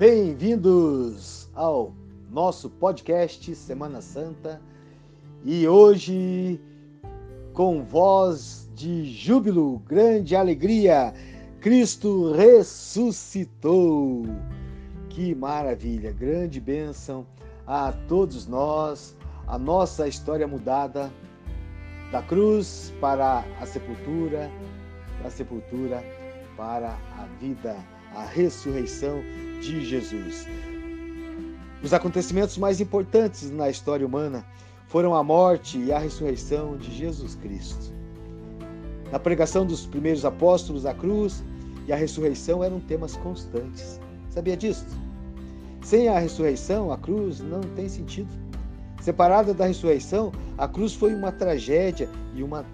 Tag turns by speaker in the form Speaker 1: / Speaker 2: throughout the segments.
Speaker 1: Bem-vindos ao nosso podcast Semana Santa e hoje com voz de júbilo, grande alegria, Cristo ressuscitou. Que maravilha, grande bênção a todos nós, a nossa história mudada da cruz para a sepultura, da sepultura para a vida, a ressurreição de Jesus. Os acontecimentos mais importantes na história humana foram a morte e a ressurreição de Jesus Cristo. Na pregação dos primeiros apóstolos, a cruz e a ressurreição eram temas constantes. Sabia disso? Sem a ressurreição, a cruz não tem sentido. Separada da ressurreição, a cruz foi uma tragédia e uma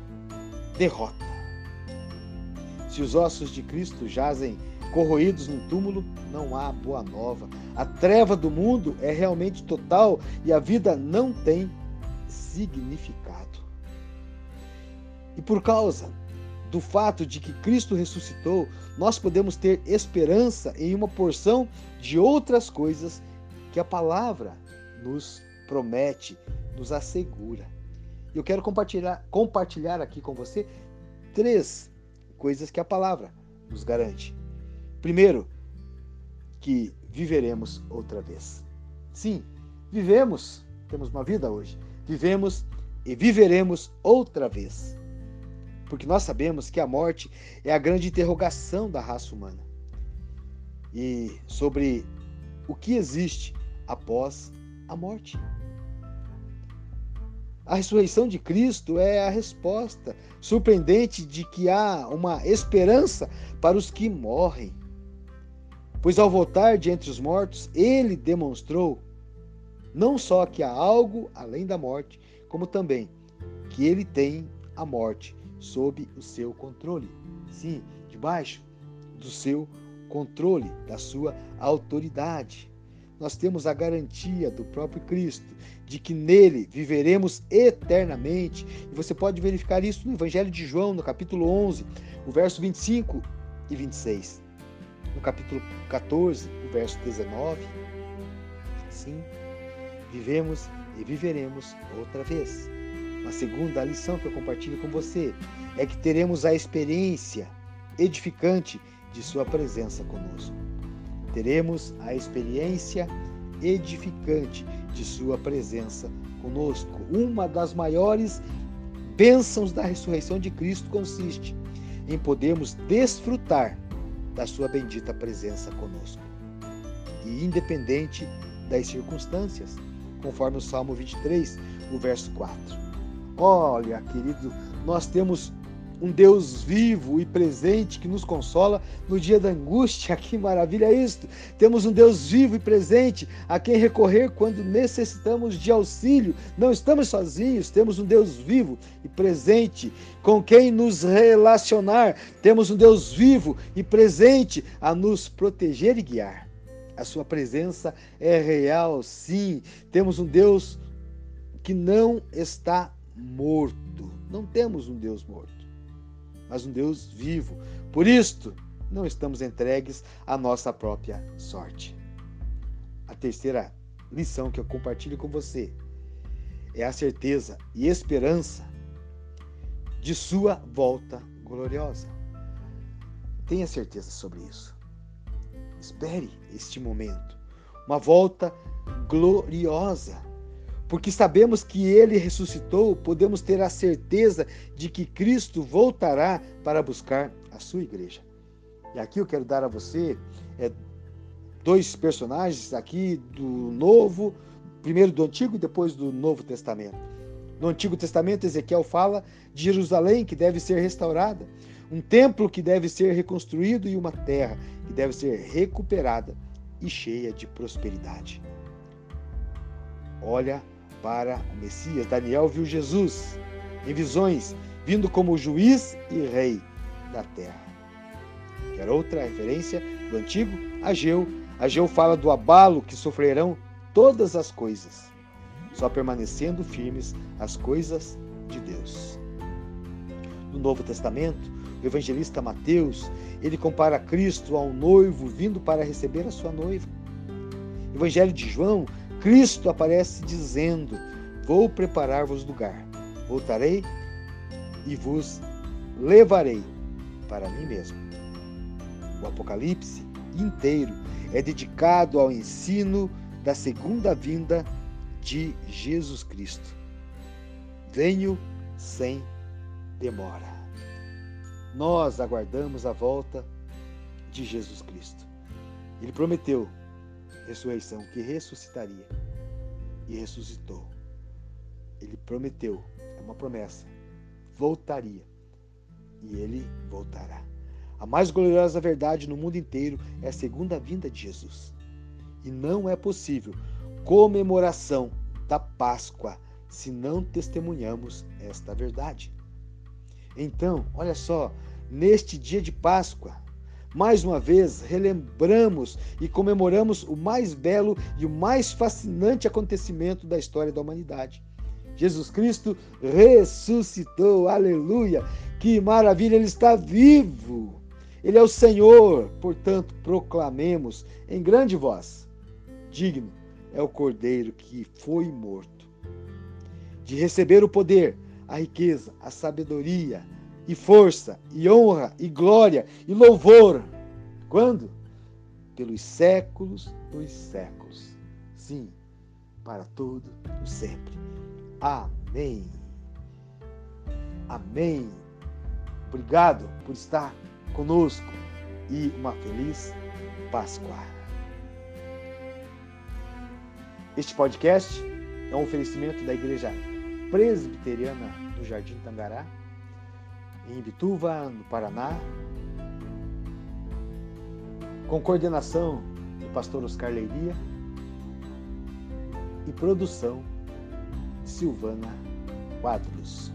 Speaker 1: derrota. Se os ossos de Cristo jazem corroídos no túmulo, não há boa nova. A treva do mundo é realmente total e a vida não tem significado. E por causa do fato de que Cristo ressuscitou, nós podemos ter esperança em uma porção de outras coisas que a palavra nos promete, nos assegura. Eu quero compartilhar, compartilhar aqui com você três coisas que a palavra nos garante. Primeiro, que viveremos outra vez. Sim, vivemos, temos uma vida hoje, vivemos e viveremos outra vez. Porque nós sabemos que a morte é a grande interrogação da raça humana. E sobre o que existe após a morte. A ressurreição de Cristo é a resposta surpreendente de que há uma esperança para os que morrem. Pois ao voltar de entre os mortos, ele demonstrou não só que há algo além da morte, como também que ele tem a morte sob o seu controle. Sim, debaixo do seu controle, da sua autoridade nós temos a garantia do próprio Cristo de que nele viveremos eternamente. E você pode verificar isso no Evangelho de João, no capítulo 11, o verso 25 e 26. No capítulo 14, o verso 19. Sim, vivemos e viveremos outra vez. Uma segunda lição que eu compartilho com você é que teremos a experiência edificante de Sua presença conosco teremos a experiência edificante de Sua presença conosco. Uma das maiores bênçãos da ressurreição de Cristo consiste em podermos desfrutar da Sua bendita presença conosco. E independente das circunstâncias, conforme o Salmo 23, o verso 4. Olha, querido, nós temos um Deus vivo e presente que nos consola no dia da angústia. Que maravilha isto! Temos um Deus vivo e presente a quem recorrer quando necessitamos de auxílio. Não estamos sozinhos, temos um Deus vivo e presente com quem nos relacionar. Temos um Deus vivo e presente a nos proteger e guiar. A sua presença é real, sim. Temos um Deus que não está morto. Não temos um Deus morto mas um Deus vivo. Por isto, não estamos entregues à nossa própria sorte. A terceira lição que eu compartilho com você é a certeza e esperança de sua volta gloriosa. Tenha certeza sobre isso. Espere este momento. Uma volta gloriosa porque sabemos que ele ressuscitou, podemos ter a certeza de que Cristo voltará para buscar a sua igreja. E aqui eu quero dar a você é, dois personagens aqui do Novo, primeiro do Antigo e depois do Novo Testamento. No Antigo Testamento, Ezequiel fala de Jerusalém que deve ser restaurada, um templo que deve ser reconstruído e uma terra que deve ser recuperada e cheia de prosperidade. Olha para o Messias. Daniel viu Jesus em visões, vindo como juiz e rei da terra. Quer outra referência do antigo? Ageu. Ageu fala do abalo que sofrerão todas as coisas, só permanecendo firmes as coisas de Deus. No Novo Testamento, o evangelista Mateus, ele compara Cristo a um noivo vindo para receber a sua noiva. Evangelho de João, Cristo aparece dizendo: Vou preparar-vos lugar, voltarei e vos levarei para mim mesmo. O Apocalipse inteiro é dedicado ao ensino da segunda vinda de Jesus Cristo. Venho sem demora. Nós aguardamos a volta de Jesus Cristo. Ele prometeu ressurreição, que ressuscitaria e ressuscitou. Ele prometeu, é uma promessa, voltaria e ele voltará. A mais gloriosa verdade no mundo inteiro é a segunda vinda de Jesus. E não é possível comemoração da Páscoa se não testemunhamos esta verdade. Então, olha só, neste dia de Páscoa, mais uma vez relembramos e comemoramos o mais belo e o mais fascinante acontecimento da história da humanidade. Jesus Cristo ressuscitou, aleluia! Que maravilha, ele está vivo! Ele é o Senhor, portanto, proclamemos em grande voz: digno é o Cordeiro que foi morto, de receber o poder, a riqueza, a sabedoria e força, e honra, e glória, e louvor. Quando? Pelos séculos dos séculos. Sim, para todo o sempre. Amém. Amém. Obrigado por estar conosco e uma feliz Páscoa. Este podcast é um oferecimento da Igreja Presbiteriana do Jardim Tangará, em Bituva, no Paraná, com coordenação do pastor Oscar Leiria e produção de Silvana Quadros.